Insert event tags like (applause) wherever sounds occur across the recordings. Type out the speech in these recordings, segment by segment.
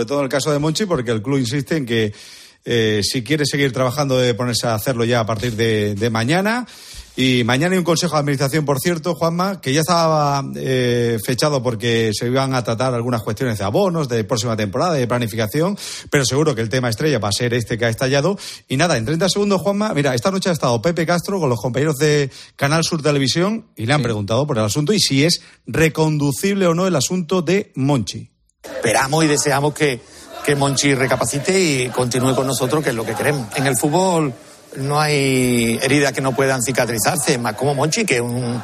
Sobre todo en el caso de Monchi, porque el club insiste en que eh, si quiere seguir trabajando debe ponerse a hacerlo ya a partir de, mañana. Y mañana hay un consejo de administración, por cierto, Juanma, que ya estaba eh, fechado porque se iban a tratar algunas cuestiones de abonos, de próxima temporada, de planificación, pero seguro que el tema estrella va a ser este que ha estallado. Y nada, en 30 segundos, Juanma, mira, esta noche ha estado Pepe Castro con los compañeros de Canal Sur Televisión y le han preguntado por el asunto y si es reconducible o no el asunto de Monchi. Esperamos y deseamos que, que Monchi recapacite y continúe con nosotros, que es lo que queremos. En el fútbol no hay heridas que no puedan cicatrizarse, más como Monchi, que es un,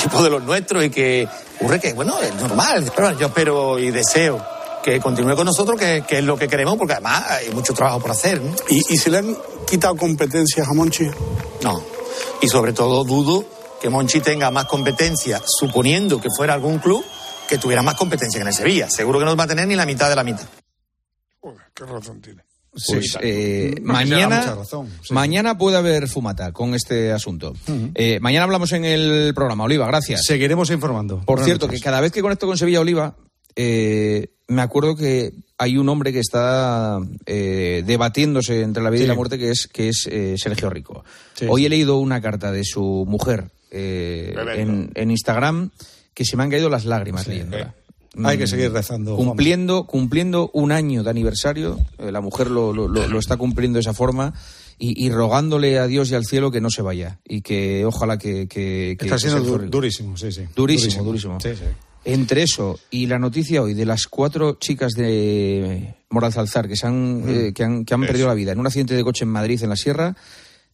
tipo de los nuestros y que ocurre que, bueno, es normal. Pero yo espero y deseo que continúe con nosotros, que, es lo que queremos, porque además hay mucho trabajo por hacer. ¿Y, ¿Y se le han quitado competencias a Monchi? No. Y sobre todo dudo que Monchi tenga más competencia, suponiendo que fuera algún club que tuviera más competencia que en el Sevilla. Seguro que no va a tener ni la mitad de la mitad. qué razón tiene. Pues eh, mañana, mañana puede haber fumata con este asunto. Eh, mañana hablamos en el programa. Oliva, gracias. Seguiremos informando. Por cierto, que cada vez que conecto con Sevilla Oliva, eh, me acuerdo que hay un hombre que está debatiéndose entre la vida y la muerte, que es, que es Sergio Rico. Hoy he leído una carta de su mujer en, en Instagram que se me han caído las lágrimas leyéndola. Hay que seguir rezando. Cumpliendo, cumpliendo un año de aniversario, eh, la mujer lo, lo, está cumpliendo de esa forma y, rogándole a Dios y al cielo que no se vaya y que ojalá que... que, está siendo durísimo, sí, sí. Durísimo, durísimo. Entre eso y la noticia hoy de las cuatro chicas de Morazalzar que, se han, eh, que han, que han perdido la vida en un accidente de coche en Madrid, en la Sierra,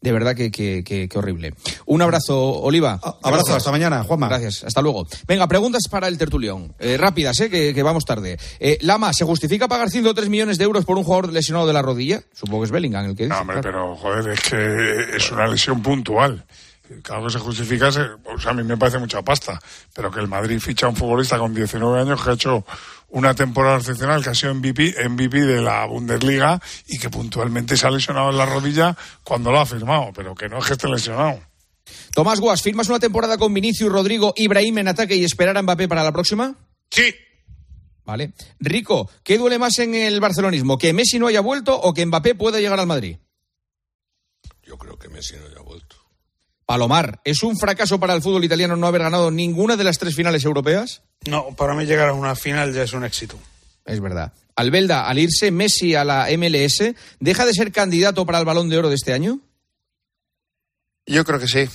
de verdad que, que, horrible. Un abrazo, Oliva. abrazo, hasta mañana, Juanma. Gracias, hasta luego. Venga, preguntas para el tertulión. Eh, rápidas, eh, que, vamos tarde. Eh, Lama, ¿se justifica pagar 103 millones de euros por un jugador lesionado de la rodilla? Supongo que es Bellingham el que dice. No, hombre, pero joder, es que es una lesión puntual. Claro que se justifica, o sea, a mí me parece mucha pasta, pero que el Madrid ficha a un futbolista con 19 años que ha hecho una temporada excepcional, que ha sido MVP, MVP de la Bundesliga y que puntualmente se ha lesionado en la rodilla cuando lo ha firmado, pero que no es que esté lesionado. Tomás Guas, ¿firmas una temporada con Vinicius, Rodrigo, Ibrahim en ataque y esperar a Mbappé para la próxima? Sí. Vale. Rico, ¿qué duele más en el barcelonismo? ¿Que Messi no haya vuelto o que Mbappé pueda llegar al Madrid? Yo creo que Messi no haya vuelto. Palomar, ¿es un fracaso para el fútbol italiano no haber ganado ninguna de las tres finales europeas? No, para mí llegar a una final ya es un éxito. Es verdad. Albelda, al irse Messi a la MLS, ¿deja de ser candidato para el balón de oro de este año? Yo creo que sí.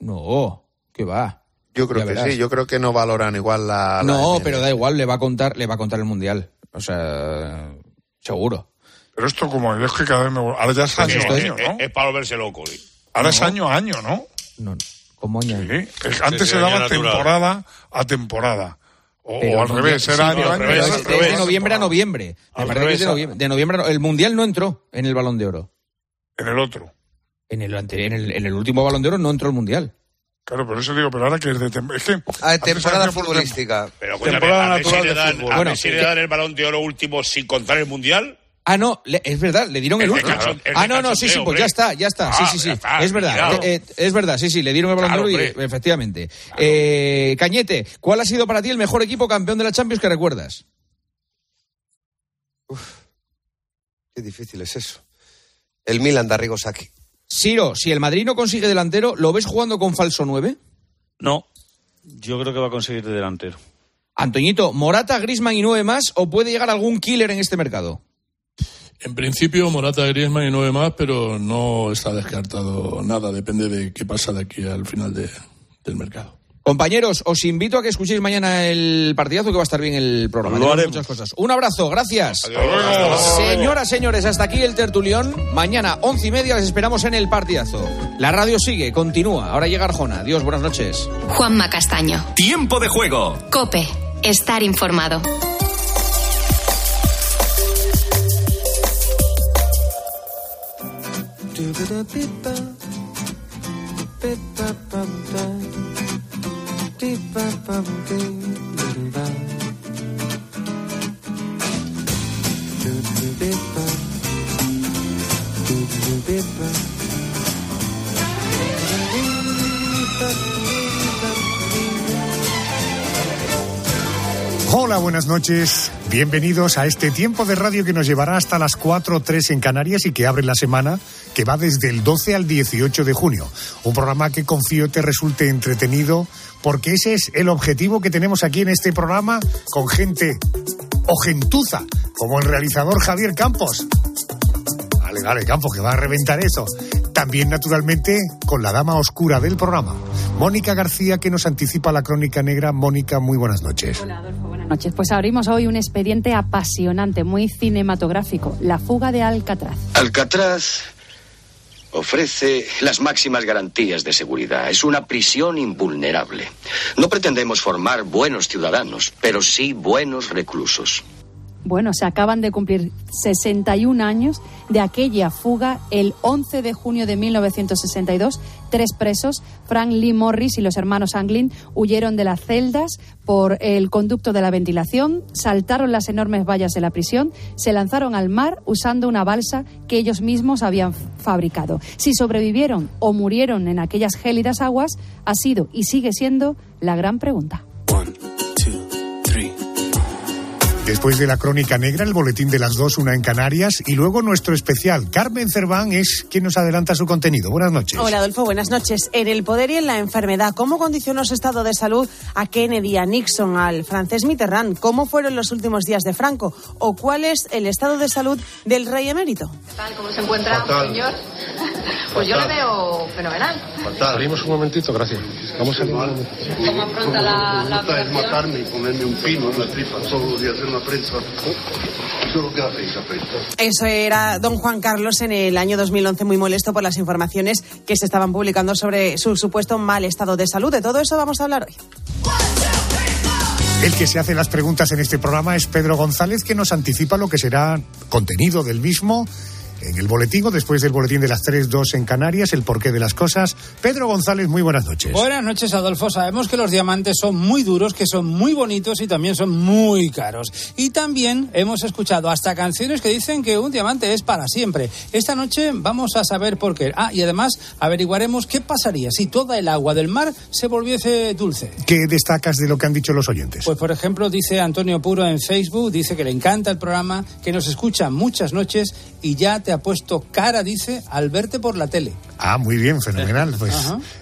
No, ¿qué va? Yo creo que sí, yo creo que no valoran igual la. no, pero da igual, le va a contar, le va a contar el mundial. O sea, seguro. Pero esto como es que cada vez me ahora ya es año, año, ¿no? Es, para volverse loco. Ahora es año a año, ¿no? No, como año. Sí, antes se daba temporada a temporada. O, al revés, era año a año. de noviembre a noviembre. Me parece que de noviembre, El Mundial no entró en el Balón de Oro. En el otro. En el, en el, en el último Balón de Oro no entró el Mundial. Claro, por eso digo, pero ahora que es de es que ah, temporada futbolística. Pero temporada natural si le dan, bueno, si le dan el balón de oro último sin contar el mundial. Ah, no, es verdad, le dieron el, último. ah, no, no, sí, sí, pues ya está, ya está. sí, sí, sí. es verdad, eh, eh, es verdad, sí, sí, le dieron el balón de oro y efectivamente. Eh, Cañete, ¿cuál ha sido para ti el mejor equipo campeón de la Champions que recuerdas? Uf, qué difícil es eso. El Milan de Arrigo Sacchi. Siro, si el Madrid no consigue delantero, ¿lo ves jugando con falso 9? No, yo creo que va a conseguir de delantero. Antoñito, ¿Morata, Grisman y nueve más o puede llegar algún killer en este mercado? En principio, Morata, Griezmann y nueve más, pero no está descartado nada. Depende de qué pasa de aquí al final del mercado. Compañeros, os invito a que escuchéis mañana el partidazo que va a estar bien el programa. muchas cosas. Un abrazo, gracias. Señoras, señores, hasta aquí el tertulión. Mañana, once y media, les esperamos en el partidazo. La radio sigue, continúa. Ahora llega Arjona. Adiós, buenas noches. Juanma Castaño. Tiempo de juego. Cope. Estar informado. Hola, buenas noches. Bienvenidos a este tiempo de radio que nos llevará hasta las 4.03 en Canarias y que abre la semana que va desde el 12 al 18 de junio. Un programa que confío te resulte entretenido porque ese es el objetivo que tenemos aquí en este programa con gente o gentuza, como el realizador Javier Campos. Vale, vale, Campos, que va a reventar eso. También, naturalmente, con la dama oscura del programa, Mónica García, que nos anticipa la crónica negra. Mónica, muy buenas noches. Hola, Adolfo, buenas noches. Pues abrimos hoy un expediente apasionante, muy cinematográfico, La fuga de Alcatraz. Alcatraz ofrece las máximas garantías de seguridad. Es una prisión invulnerable. No pretendemos formar buenos ciudadanos, pero sí buenos reclusos. Bueno, se acaban de cumplir 61 años de aquella fuga el 11 de junio de 1962. Tres presos, Frank Lee Morris y los hermanos Anglin, huyeron de las celdas por el conducto de la ventilación, saltaron las enormes vallas de la prisión, se lanzaron al mar usando una balsa que ellos mismos habían fabricado. Si sobrevivieron o murieron en aquellas gélidas aguas ha sido y sigue siendo la gran pregunta. Después de la crónica negra, el boletín de las dos, una en Canarias, y luego nuestro especial. Carmen Cerván es quien nos adelanta su contenido. Buenas noches. Hola, Adolfo, buenas noches. En el poder y en la enfermedad, ¿cómo condicionó su estado de salud a Kennedy, a Nixon, al francés Mitterrand? ¿Cómo fueron los últimos días de Franco? ¿O cuál es el estado de salud del rey emérito? ¿Cómo se encuentra, señor? Pues yo le veo fenomenal. Fatal. Salimos un momentito, gracias. Vamos a momentito. ¿Cómo afronta la, la operación? es matarme y ponerme un pino en la tripa todos los días en la prensa. Eso es lo que hacéis, Eso era don Juan Carlos en el año 2011 muy molesto por las informaciones que se estaban publicando sobre su supuesto mal estado de salud. De todo eso vamos a hablar hoy. El que se hace las preguntas en este programa es Pedro González, que nos anticipa lo que será contenido del mismo en el boletín o después del boletín de las 3.2 en Canarias, el porqué de las cosas. Pedro González, muy buenas noches. Buenas noches, Adolfo. Sabemos que los diamantes son muy duros, que son muy bonitos y también son muy caros. Y también hemos escuchado hasta canciones que dicen que un diamante es para siempre. Esta noche vamos a saber por qué. Ah, y además averiguaremos qué pasaría si toda el agua del mar se volviese dulce. ¿Qué destacas de lo que han dicho los oyentes? Pues, por ejemplo, dice Antonio Puro en Facebook, dice que le encanta el programa, que nos escucha muchas noches y ya te ha puesto cara, dice, al verte por la tele. Ah, muy bien, fenomenal. (laughs) Pues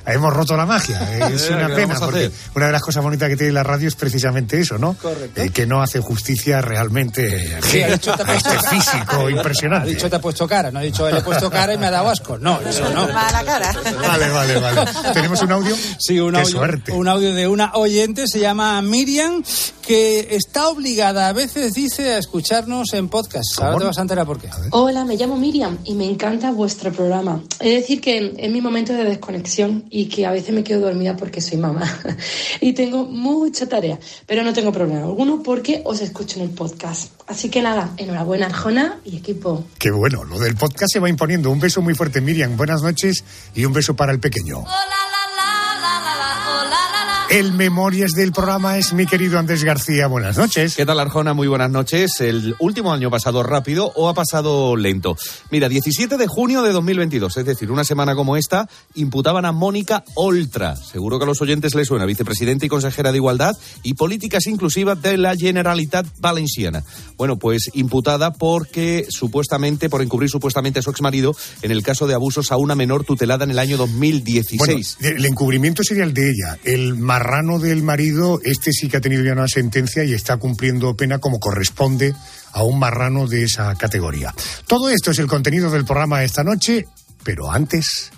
hemos roto la magia. (laughs) Es una pena, porque una de las cosas bonitas que tiene la radio es precisamente eso, ¿no? Correcto. Eh, que no hace justicia realmente sí, ha dicho, te a este físico impresionante. Ha dicho te ha puesto cara, no ha dicho le he puesto cara y me ha dado asco. No, eso no. la cara. Vale, vale, vale. ¿Tenemos un audio? Sí, un audio, suerte. un audio de una oyente, se llama Miriam, que está obligada, a veces dice, a escucharnos en podcast. Ahora te vas a enterar por qué. Hola, me llamo Miriam y me encanta vuestro programa. Es decir, que es mi momento de desconexión y que a veces me quedo dormida porque soy mamá (laughs) y tengo mucha tarea, pero no tengo problema alguno porque os escucho en el podcast. Así que nada, enhorabuena Arjona y equipo. Qué bueno, lo del podcast se va imponiendo. Un beso muy fuerte, Miriam. Buenas noches y un beso para el pequeño. Hola. El Memorias del programa es mi querido Andrés García. Buenas noches. ¿Qué tal, Arjona? Muy buenas noches. ¿El último año ha pasado rápido o ha pasado lento? Mira, 17 de junio de 2022, es decir, una semana como esta, imputaban a Mónica Oltra. Seguro que a los oyentes les suena, vicepresidenta y consejera de Igualdad y Políticas Inclusivas de la Generalitat Valenciana. Bueno, pues imputada porque supuestamente, por encubrir supuestamente a su exmarido en el caso de abusos a una menor tutelada en el año 2016. Bueno, el encubrimiento sería el de ella. El marrano del marido, este sí que ha tenido ya una sentencia y está cumpliendo pena como corresponde a un marrano de esa categoría. Todo esto es el contenido del programa esta noche, pero antes...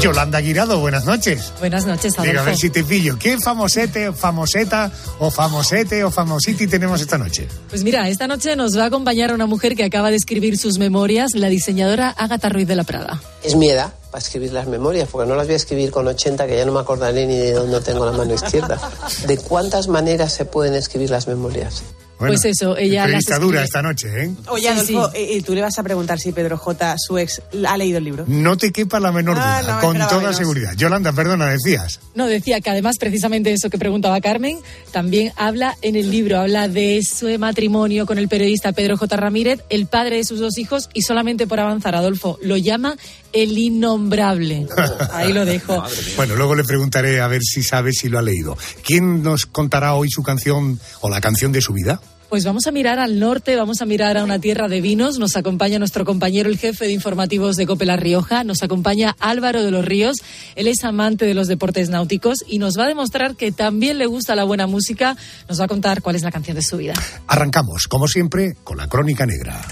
Yolanda Guirado, buenas noches. Buenas noches, Adolfo. Diga, a ver si te pillo. ¿Qué famosete, famoseta o famosete o famositi tenemos esta noche? Pues mira, esta noche nos va a acompañar una mujer que acaba de escribir sus memorias, la diseñadora Agatha Ruiz de la Prada. Es mi edad para escribir las memorias, porque no las voy a escribir con 80, que ya no me acordaré ni de dónde tengo la mano izquierda. ¿De cuántas maneras se pueden escribir las memorias? Bueno, pues eso, ella las dura esta noche, ¿eh? Oye, Adolfo, sí, sí. tú le vas a preguntar si Pedro J, su ex, ha leído el libro. No te quepa la menor duda, ah, no, con toda menos. seguridad. Yolanda, perdona, decías. No, decía que además, precisamente eso que preguntaba Carmen, también habla en el libro, habla de su matrimonio con el periodista Pedro J. Ramírez, el padre de sus dos hijos, y solamente por avanzar, Adolfo, lo llama El Innombrable. Ahí lo dejo. (laughs) bueno, luego le preguntaré a ver si sabe si lo ha leído. ¿Quién nos contará hoy su canción o la canción de su vida? Pues vamos a mirar al norte, vamos a mirar a una tierra de vinos. Nos acompaña nuestro compañero, el jefe de informativos de Cope La Rioja. Nos acompaña Álvaro de los Ríos. Él es amante de los deportes náuticos y nos va a demostrar que también le gusta la buena música. Nos va a contar cuál es la canción de su vida. Arrancamos, como siempre, con la Crónica Negra.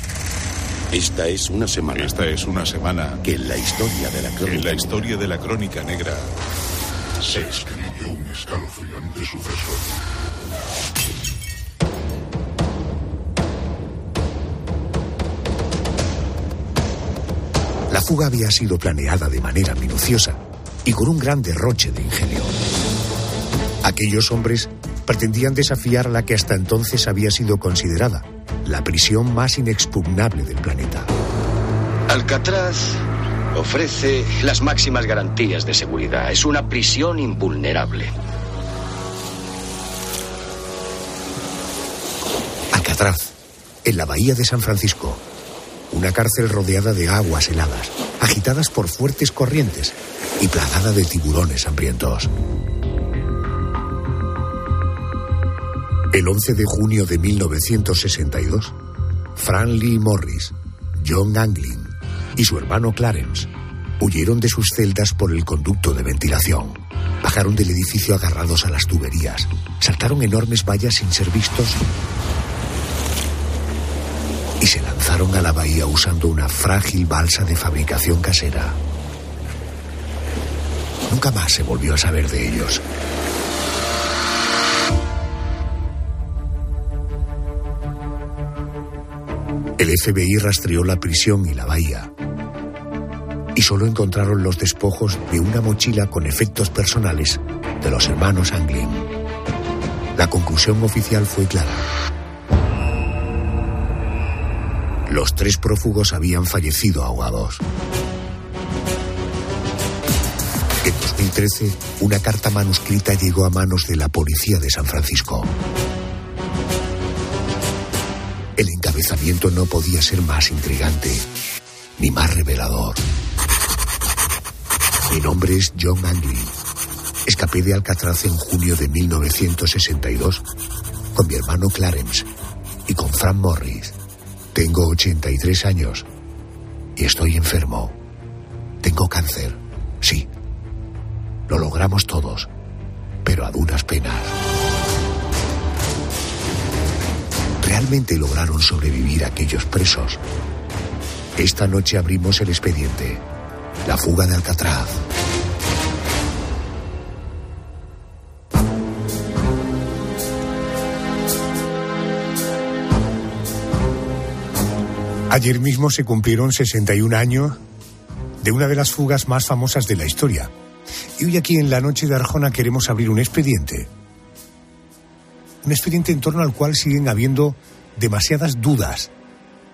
Esta es una semana. Esta es una semana que en la historia de la crónica, en la historia de la crónica negra se escribió un escalofriante suceso. La fuga había sido planeada de manera minuciosa y con un gran derroche de ingenio. Aquellos hombres pretendían desafiar a la que hasta entonces había sido considerada la prisión más inexpugnable del planeta. Alcatraz ofrece las máximas garantías de seguridad. Es una prisión invulnerable. Alcatraz, en la bahía de San Francisco, una cárcel rodeada de aguas heladas, agitadas por fuertes corrientes y plagada de tiburones hambrientos. El 11 de junio de 1962, Fran Lee Morris, John Anglin y su hermano Clarence huyeron de sus celdas por el conducto de ventilación. Bajaron del edificio agarrados a las tuberías, saltaron enormes vallas sin ser vistos y se lanzaron a la bahía usando una frágil balsa de fabricación casera. Nunca más se volvió a saber de ellos. El FBI rastreó la prisión y la bahía y solo encontraron los despojos de una mochila con efectos personales de los hermanos Anglin. La conclusión oficial fue clara. Los tres prófugos habían fallecido ahogados. En 2013, una carta manuscrita llegó a manos de la policía de San Francisco. El encabezamiento no podía ser más intrigante ni más revelador. Mi nombre es John Anglin. Escapé de Alcatraz en junio de 1962 con mi hermano Clarence y con Frank Morris. Tengo 83 años y estoy enfermo. Tengo cáncer, sí. Lo logramos todos, pero a duras penas. ¿Realmente lograron sobrevivir aquellos presos? Esta noche abrimos el expediente. La fuga de Alcatraz. Ayer mismo se cumplieron 61 años de una de las fugas más famosas de la historia. Y hoy aquí en la noche de Arjona queremos abrir un expediente. Un expediente en torno al cual siguen habiendo demasiadas dudas,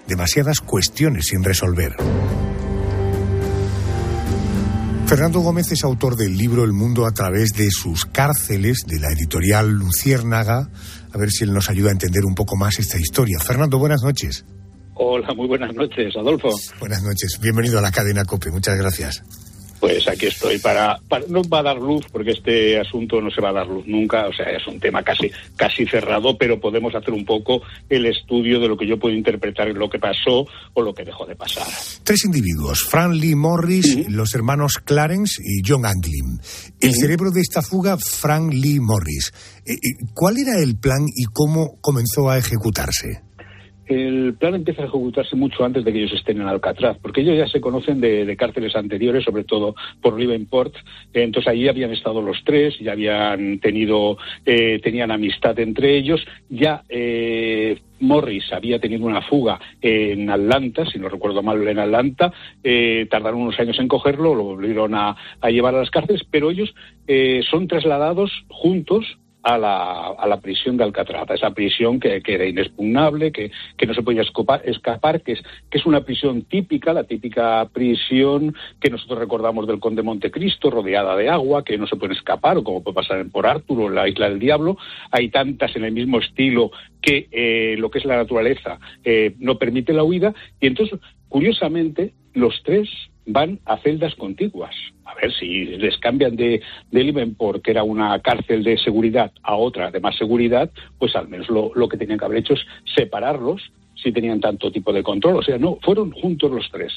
demasiadas cuestiones sin resolver. Fernando Gómez es autor del libro El mundo a través de sus cárceles de la editorial Luciérnaga. A ver si él nos ayuda a entender un poco más esta historia. Fernando, buenas noches. Hola, muy buenas noches, Adolfo. Buenas noches, bienvenido a la cadena COPE, muchas gracias. Pues aquí estoy para, no va a dar luz porque este asunto no se va a dar luz nunca, o sea, es un tema casi casi cerrado, pero podemos hacer un poco el estudio de lo que yo puedo interpretar lo que pasó o lo que dejó de pasar. Tres individuos, Fran Lee Morris, los hermanos Clarence y John Anglin. El cerebro de esta fuga, Frank Lee Morris. Eh, eh, ¿Cuál era el plan y cómo comenzó a ejecutarse? El plan empieza a ejecutarse mucho antes de que ellos estén en Alcatraz, porque ellos ya se conocen de, cárceles anteriores, sobre todo por Livenport. Entonces allí habían estado los tres, ya habían tenido, eh, tenían amistad entre ellos. Ya eh, Morris había tenido una fuga en Atlanta, si no recuerdo mal, en Atlanta. Eh, tardaron unos años en cogerlo, lo volvieron a, llevar a las cárceles, pero ellos son trasladados juntos a la, a la prisión de Alcatraz, esa prisión que, era inexpugnable, que, que, no se podía escapar, escapar que, es, que es una prisión típica, la típica prisión que nosotros recordamos del Conde Montecristo, rodeada de agua, que no se puede escapar, o como puede pasar Por Arturo, en la Isla del Diablo. Hay tantas en el mismo estilo que eh, lo que es la naturaleza eh, no permite la huida. Y entonces, curiosamente, los tres van a celdas contiguas. A ver si les cambian de, de Liverpool, que era una cárcel de seguridad, a otra de más seguridad, pues al menos lo, lo que tenían que haber hecho es separarlos si tenían tanto tipo de control. O sea, no, fueron juntos los tres.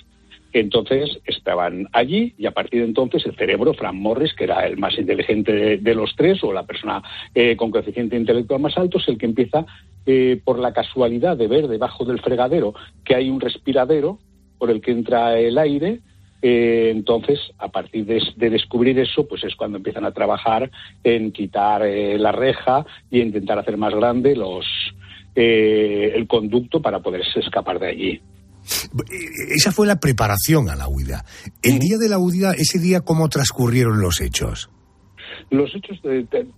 Entonces estaban allí y a partir de entonces el cerebro, Frank Morris, que era el más inteligente de, los tres o la persona eh, con coeficiente intelectual más alto, es el que empieza eh, por la casualidad de ver debajo del fregadero que hay un respiradero por el que entra el aire. Eh, entonces, a partir de, descubrir eso, pues es cuando empiezan a trabajar en quitar la reja y intentar hacer más grande los, el conducto para poderse escapar de allí. Esa fue la preparación a la huida. El día de la huida, ese día, ¿cómo transcurrieron los hechos? Los hechos,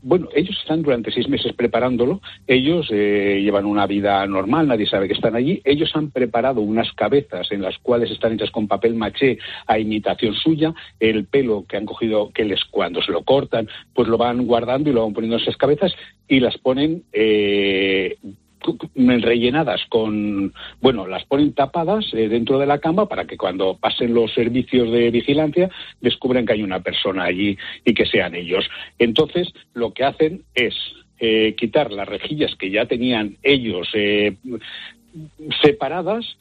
bueno, ellos están durante seis meses preparándolo, ellos eh, llevan una vida normal, nadie sabe que están allí, ellos han preparado unas cabezas en las cuales están hechas con papel maché a imitación suya, el pelo que han cogido, que les cuando se lo cortan, pues lo van guardando y lo van poniendo en esas cabezas y las ponen eh, rellenadas con, bueno, las ponen tapadas eh, dentro de la cama para que cuando pasen los servicios de vigilancia descubran que hay una persona allí y que sean ellos. Entonces, lo que hacen es eh, quitar las rejillas que ya tenían ellos eh, separadas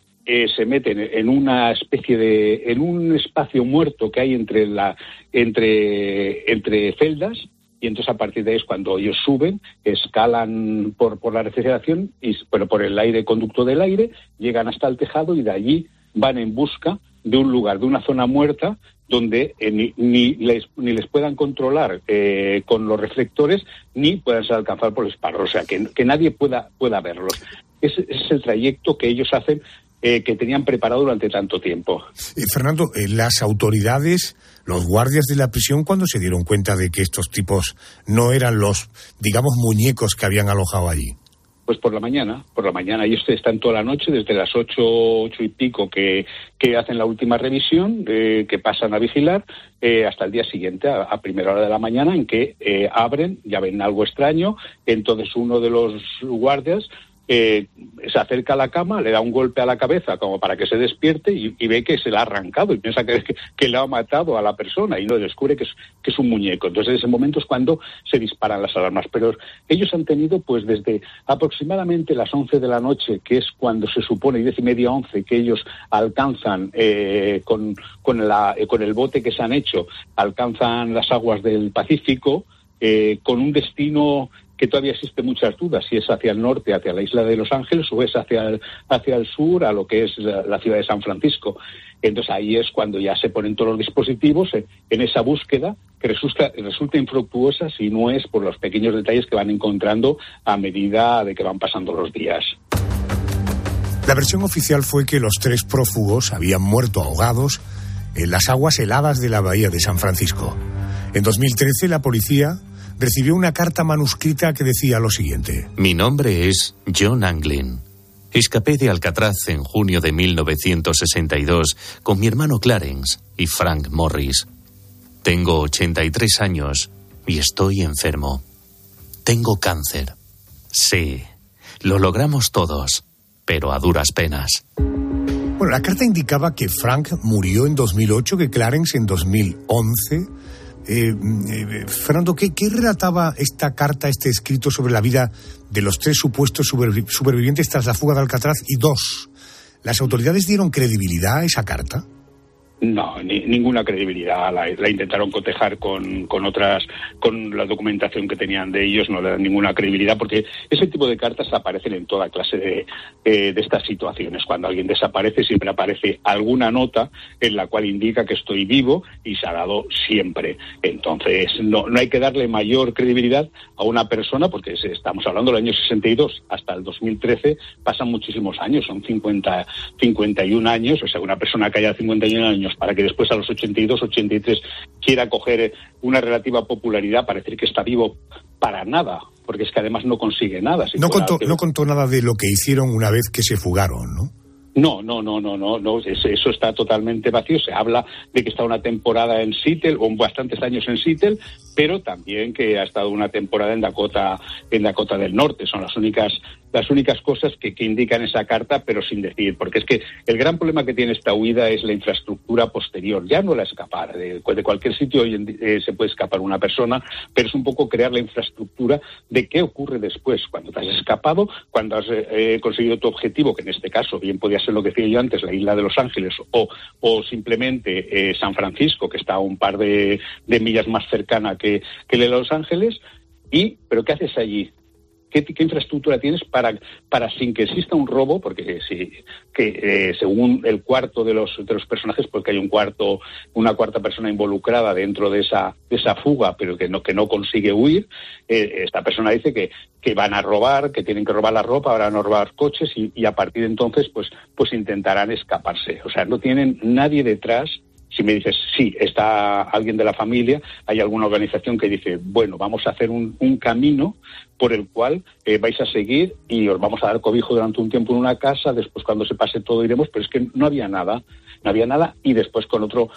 se meten en una especie de en un espacio muerto que hay entre la entre entre celdas y entonces a partir de ahí es cuando ellos suben, escalan por, por la refrigeración, y, por el aire, conducto del aire, llegan hasta el tejado y de allí van en busca de un lugar, de una zona muerta, donde eh, ni, ni, les, ni les puedan controlar eh, con los reflectores, ni puedan ser alcanzados por los parros, o sea, que, que nadie pueda, pueda verlos. Ese es el trayecto que ellos hacen eh, que tenían preparado durante tanto tiempo. Fernando, las autoridades los guardias de la prisión cuando se dieron cuenta de que estos tipos no eran los, digamos, muñecos que habían alojado allí? Pues por la mañana, por la mañana. Ellos están toda la noche, desde las ocho, ocho y pico que, que hacen la última revisión, eh, que pasan a vigilar, eh, hasta el día siguiente, a, primera hora de la mañana, en que eh, abren, ya ven algo extraño, entonces uno de los guardias eh, se acerca a la cama, le da un golpe a la cabeza como para que se despierte y, ve que se la ha arrancado y piensa que, le ha matado a la persona y no descubre que es, que es un muñeco. Entonces, en ese momento es cuando se disparan las alarmas. Pero ellos han tenido, pues, desde aproximadamente las 11 de la noche, que es cuando se supone, diez y media, 11, que ellos alcanzan eh, con, con, la, eh, con el bote que se han hecho, alcanzan las aguas del Pacífico, eh, con un destino que todavía existe muchas dudas si es hacia el norte, hacia la isla de Los Ángeles, o es hacia el, hacia el sur, a lo que es la, ciudad de San Francisco. Entonces ahí es cuando ya se ponen todos los dispositivos en, esa búsqueda que resulta, resulta infructuosa si no es por los pequeños detalles que van encontrando a medida de que van pasando los días. La versión oficial fue que los tres prófugos habían muerto ahogados en las aguas heladas de la bahía de San Francisco. En 2013 la policía recibió una carta manuscrita que decía lo siguiente. Mi nombre es John Anglin. Escapé de Alcatraz en junio de 1962 con mi hermano Clarence y Frank Morris. Tengo 83 años y estoy enfermo. Tengo cáncer. Sí, lo logramos todos, pero a duras penas. Bueno, la carta indicaba que Frank murió en 2008, que Clarence en 2011 eh, eh, Fernando, ¿qué, relataba esta carta, este escrito sobre la vida de los tres supuestos supervivientes tras la fuga de Alcatraz? Y dos, ¿las autoridades dieron credibilidad a esa carta? No, ni, ninguna credibilidad. La, intentaron cotejar con, con, otras, con la documentación que tenían de ellos, no le dan ninguna credibilidad, porque ese tipo de cartas aparecen en toda clase de, eh, de estas situaciones. Cuando alguien desaparece, siempre aparece alguna nota en la cual indica que estoy vivo y se ha dado siempre. Entonces, no, no hay que darle mayor credibilidad a una persona, porque estamos hablando del año 62 hasta el 2013, pasan muchísimos años, son 50, 51 años, o sea, una persona que haya 51 años para que después a los 82, 83 quiera coger una relativa popularidad para decir que está vivo para nada, porque es que además no consigue nada. no, contó, no contó nada de lo que hicieron una vez que se fugaron, ¿no? No, no, no, no, no, no, eso está totalmente vacío. Se habla de que está una temporada en Seattle o bastantes años en Seattle, pero también que ha estado una temporada en Dakota, en Dakota del Norte. Son las únicas, las únicas cosas que, que indican esa carta, pero sin decir, porque es que el gran problema que tiene esta huida es la infraestructura posterior, ya no la escapar. De, de cualquier sitio hoy en eh, se puede escapar una persona, pero es un poco crear la infraestructura de qué ocurre después, cuando te has escapado, cuando has eh, conseguido tu objetivo, que en este caso bien podía ser lo que decía yo antes, la isla de Los Ángeles, o, o simplemente eh, San Francisco, que está a un par de, de millas más cercana que, que de Los Ángeles, y, pero ¿qué haces allí? ¿Qué, qué, infraestructura tienes para, para sin que exista un robo? Porque si, que eh, según el cuarto de los, de los personajes, porque hay un cuarto, una cuarta persona involucrada dentro de esa, de esa fuga, pero que no, que no consigue huir, eh, esta persona dice que, que van a robar, que tienen que robar la ropa, van a robar coches y, y a partir de entonces pues, pues intentarán escaparse. O sea, no tienen nadie detrás si me dices, sí, está alguien de la familia, hay alguna organización que dice, bueno, vamos a hacer un, camino por el cual eh, vais a seguir y os vamos a dar cobijo durante un tiempo en una casa, después cuando se pase todo iremos, pero es que no había nada, no había nada y después con otro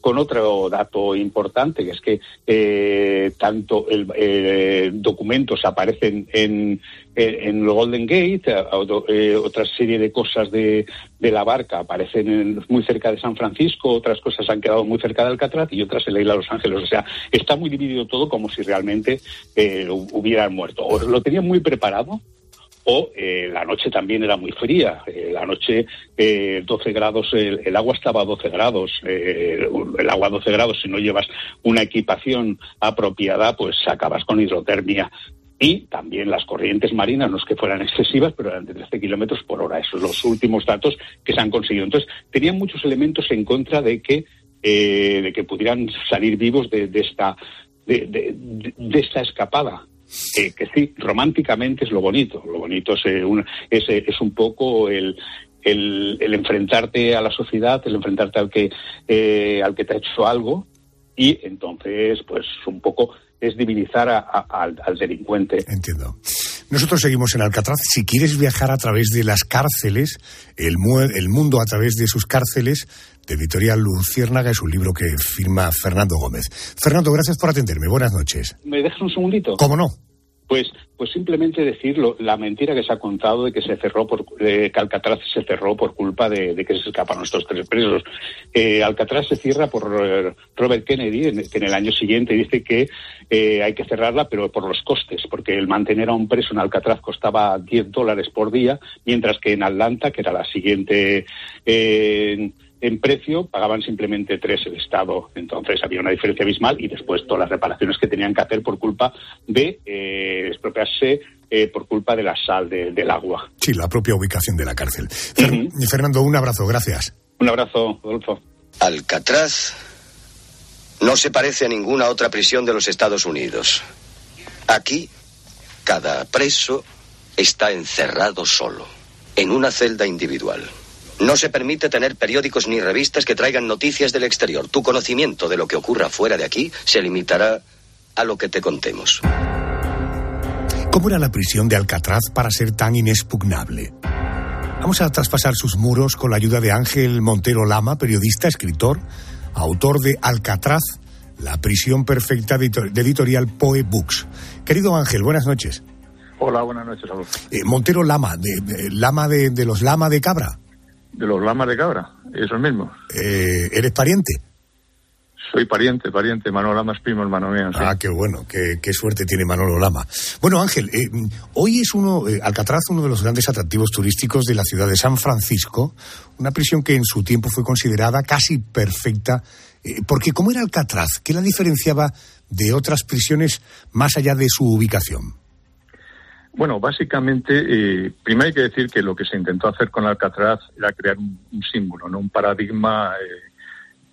con otro dato importante, que es que eh, tanto el eh, documentos aparecen en, en, Golden Gate, eh, otra serie de cosas de, de la barca aparecen en, muy cerca de San Francisco, otras cosas han quedado muy cerca de Alcatraz y otras en la isla de Los Ángeles. O sea, está muy dividido todo como si realmente eh, hubieran muerto. Lo tenían muy preparado o eh, la noche también era muy fría. Eh, la noche, eh, 12 grados, el, el, agua estaba a 12 grados. Eh, el agua a 12 grados, si no llevas una equipación apropiada, pues acabas con hidrotermia. Y también las corrientes marinas, no es que fueran excesivas, pero eran de 13 kilómetros por hora. Esos son los últimos datos que se han conseguido. Entonces, tenían muchos elementos en contra de que, de que pudieran salir vivos de, de esta, de esta escapada. Eh, que sí, románticamente es lo bonito. Lo bonito es, eh, un, es, es un poco el, el, el, enfrentarte a la sociedad, el enfrentarte al que, eh, al que te ha hecho algo y entonces, pues un poco es divinizar a, al, delincuente. Entiendo. Nosotros seguimos en Alcatraz. Si quieres viajar a través de las cárceles, el, el mundo a través de sus cárceles, de Editorial Luciérnaga es un libro que firma Fernando Gómez. Fernando, gracias por atenderme. Buenas noches. ¿Me dejas un segundito? ¿Cómo no? Pues, pues simplemente decirlo, la mentira que se ha contado de que se cerró por eh, que Alcatraz se cerró por culpa de, de que se escapan estos tres presos. Eh, Alcatraz se cierra por Robert Kennedy, en, que en el año siguiente dice que eh, hay que cerrarla, pero por los costes, porque el mantener a un preso en Alcatraz costaba 10 dólares por día, mientras que en Atlanta, que era la siguiente eh, en precio pagaban simplemente tres el Estado. Entonces había una diferencia abismal y después todas las reparaciones que tenían que hacer por culpa de eh, expropiarse eh, por culpa de la sal de, del agua. Sí, la propia ubicación de la cárcel. Fer uh -huh. Fernando, un abrazo, gracias. Un abrazo, Adolfo. Alcatraz no se parece a ninguna otra prisión de los Estados Unidos. Aquí, cada preso está encerrado solo, en una celda individual. No se permite tener periódicos ni revistas que traigan noticias del exterior. Tu conocimiento de lo que ocurra fuera de aquí se limitará a lo que te contemos. ¿Cómo era la prisión de Alcatraz para ser tan inexpugnable? Vamos a traspasar sus muros con la ayuda de Ángel Montero Lama, periodista, escritor, autor de Alcatraz, la prisión perfecta de editorial Poe Books. Querido Ángel, buenas noches. Hola, buenas noches, Adolfo. Eh, Montero Lama, de, de, Lama de, de los Lama de Cabra de los lamas de cabra, esos mismos. Eh, ¿Eres pariente? Soy pariente, pariente. Manolo Lama es primo hermano mío. Sí. Ah, qué bueno, qué, qué, suerte tiene Manolo Lama. Bueno, Ángel, eh, hoy es uno, eh, Alcatraz, uno de los grandes atractivos turísticos de la ciudad de San Francisco, una prisión que en su tiempo fue considerada casi perfecta. Eh, porque, ¿cómo era Alcatraz? ¿Qué la diferenciaba de otras prisiones más allá de su ubicación? Bueno, básicamente, eh, primero hay que decir que lo que se intentó hacer con Alcatraz era crear un, símbolo, ¿no? un paradigma eh,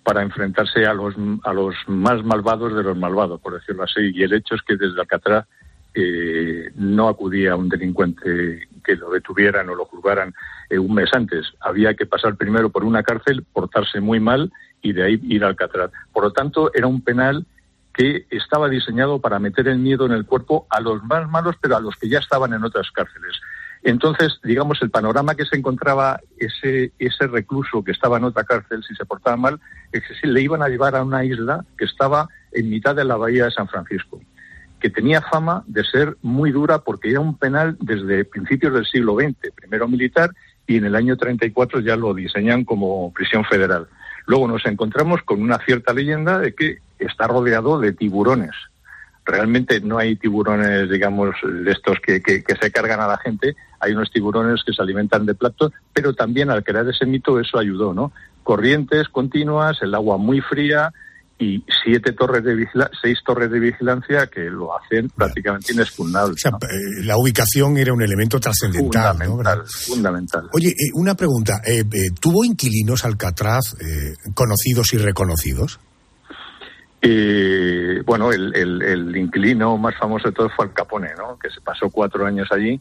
para enfrentarse a los, a los más malvados de los malvados, por decirlo así. Y el hecho es que desde Alcatraz eh, no acudía un delincuente que lo detuvieran o lo juzgaran eh, un mes antes. Había que pasar primero por una cárcel, portarse muy mal y de ahí ir a Alcatraz. Por lo tanto, era un penal que estaba diseñado para meter el miedo en el cuerpo a los más malos, pero a los que ya estaban en otras cárceles. Entonces, digamos, el panorama que se encontraba ese, ese recluso que estaba en otra cárcel, si se portaba mal, es que le iban a llevar a una isla que estaba en mitad de la bahía de San Francisco, que tenía fama de ser muy dura porque era un penal desde principios del siglo XX, primero militar, y en el año 34 ya lo diseñan como prisión federal. Luego nos encontramos con una cierta leyenda de que está rodeado de tiburones realmente no hay tiburones, digamos, de estos que, que, se cargan a la gente, hay unos tiburones que se alimentan de plato, pero también al crear ese mito eso ayudó, ¿no? Corrientes continuas, el agua muy fría y siete torres de seis torres de vigilancia que lo hacen prácticamente inexpugnable. Eh, la ubicación era un elemento trascendental. Fundamental, fundamental. Oye, eh, una pregunta. Eh, ¿Tuvo inquilinos Alcatraz conocidos y reconocidos? Y bueno, el, el, inquilino más famoso de todos fue Al Capone, ¿no? que se pasó cuatro años allí.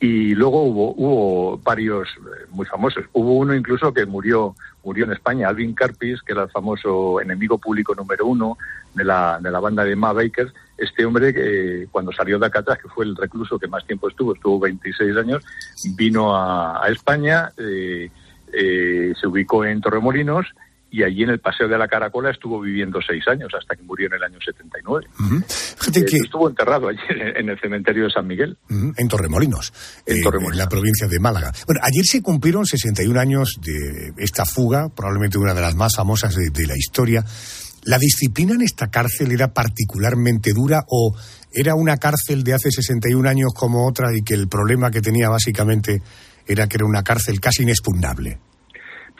Y luego hubo, hubo varios eh, muy famosos. Hubo uno incluso que murió, murió en España, Alvin Carpis, que era el famoso enemigo público número uno de la, de la banda de Ma Bakers. Este hombre, que cuando salió de Alcatraz, que fue el recluso que más tiempo estuvo, estuvo 26 años, vino a, España, eh, eh, se ubicó en Torremolinos y allí en el Paseo de la Caracola estuvo viviendo seis años hasta que murió en el año 79. Eh, estuvo enterrado allí en el cementerio de San Miguel. En Torremolinos, en, eh, en la provincia de Málaga. Bueno, ayer se cumplieron 61 años de esta fuga, probablemente una de las más famosas de, de la historia. ¿La disciplina en esta cárcel era particularmente dura o era una cárcel de hace 61 años como otra y que el problema que tenía básicamente era que era una cárcel casi inexpugnable?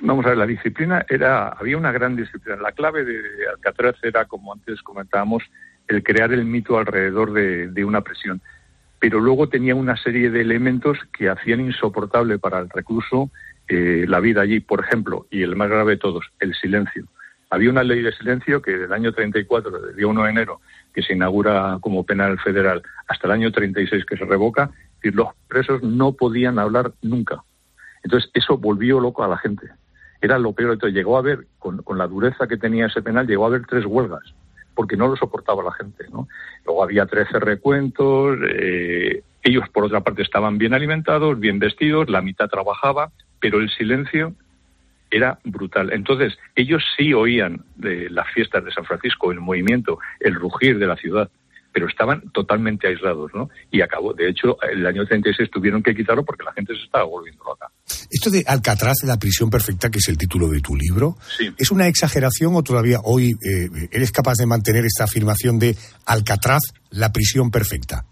Vamos a ver, la disciplina era, había una gran disciplina. La clave de Alcatraz era, como antes comentábamos, el crear el mito alrededor de, una presión. Pero luego tenía una serie de elementos que hacían insoportable para el recluso eh, la vida allí. Por ejemplo, y el más grave de todos, el silencio. Había una ley de silencio que del año 34, del día 1 de enero, que se inaugura como penal federal, hasta el año 36 que se revoca, y los presos no podían hablar nunca. Entonces, eso volvió loco a la gente era lo peor de todo. Llegó a haber, con, la dureza que tenía ese penal, llegó a haber tres huelgas, porque no lo soportaba la gente. ¿no? Luego había trece recuentos, eh, ellos por otra parte estaban bien alimentados, bien vestidos, la mitad trabajaba, pero el silencio era brutal. Entonces, ellos sí oían de las fiestas de San Francisco, el movimiento, el rugir de la ciudad, pero estaban totalmente aislados, ¿no? Y acabó, de hecho, el año 36 tuvieron que quitarlo porque la gente se estaba volviendo loca. Esto de Alcatraz, de la prisión perfecta, que es el título de tu libro, ¿es una exageración o todavía hoy eh, eres capaz de mantener esta afirmación de Alcatraz, la prisión perfecta?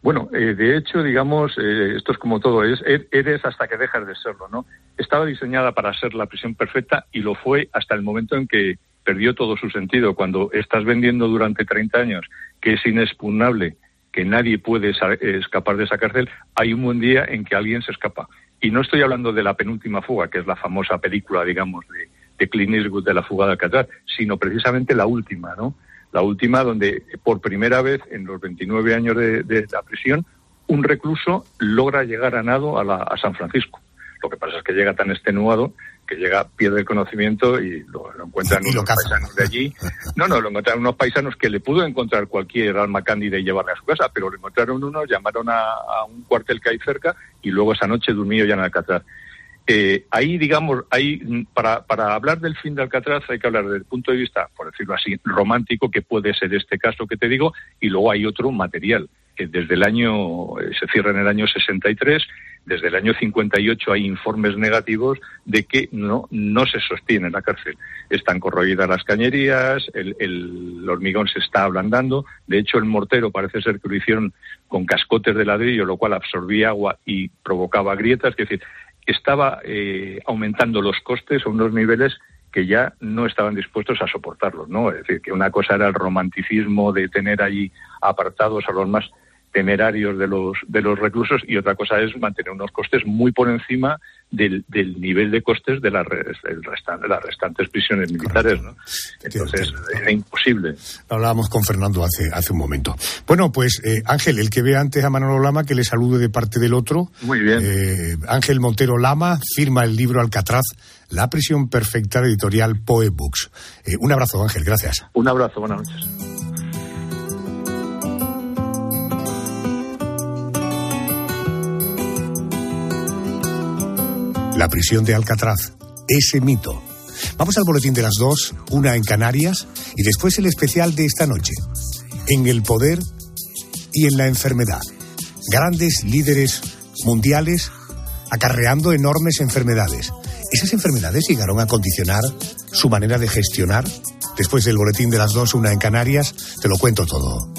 Bueno, eh, de hecho, digamos, eh, esto es como todo, es, er, eres hasta que dejas de serlo, ¿no? Estaba diseñada para ser la prisión perfecta y lo fue hasta el momento en que perdió todo su sentido. Cuando estás vendiendo durante 30 años que es inexpugnable, que nadie puede escapar de esa cárcel, hay un buen día en que alguien se escapa. Y no estoy hablando de la penúltima fuga, que es la famosa película, digamos, de, de Clint Eastwood de la fuga de Alcatraz, sino precisamente la última, ¿no? La última donde por primera vez en los 29 años de, la prisión un recluso logra llegar a nado a San Francisco. Lo que pasa es que llega tan extenuado que llega, pierde el conocimiento y lo, encuentran unos paisanos de allí. No, no, lo encontraron unos paisanos que le pudo encontrar cualquier alma cándida y llevarle a su casa, pero lo encontraron unos, llamaron a, un cuartel que hay cerca y luego esa noche durmió ya en Alcatraz. Eh, ahí, digamos, ahí, para, para hablar del fin de Alcatraz hay que hablar desde el punto de vista, por decirlo así, romántico, que puede ser este caso que te digo, y luego hay otro material, que desde el año, eh, se cierra en el año 63, desde el año 58 hay informes negativos de que no, no se sostiene la cárcel. Están corroídas las cañerías, el, el, hormigón se está ablandando. De hecho, el mortero parece ser que lo hicieron con cascotes de ladrillo, lo cual absorbía agua y provocaba grietas. Es decir, estaba eh, aumentando los costes a unos niveles que ya no estaban dispuestos a soportarlos, ¿no? Es decir, que una cosa era el romanticismo de tener allí apartados a los más temerarios de los, de los reclusos y otra cosa es mantener unos costes muy por encima del, del nivel de costes de, las las restantes prisiones militares. ¿no? Entonces, era imposible. Hablábamos con Fernando hace, hace un momento. Bueno, pues eh, Ángel, el que ve antes a Manolo Lama, que le salude de parte del otro. Muy bien. Eh, Ángel Montero Lama firma el libro Alcatraz, La prisión perfecta, editorial Poe Books. Eh, un abrazo, Ángel, gracias. Un abrazo, buenas noches. La prisión de Alcatraz, ese mito. Vamos al boletín de las dos, una en Canarias y después el especial de esta noche. En el poder y en la enfermedad. Grandes líderes mundiales acarreando enormes enfermedades. ¿Esas enfermedades llegaron a condicionar su manera de gestionar? Después del boletín de las dos, una en Canarias, te lo cuento todo.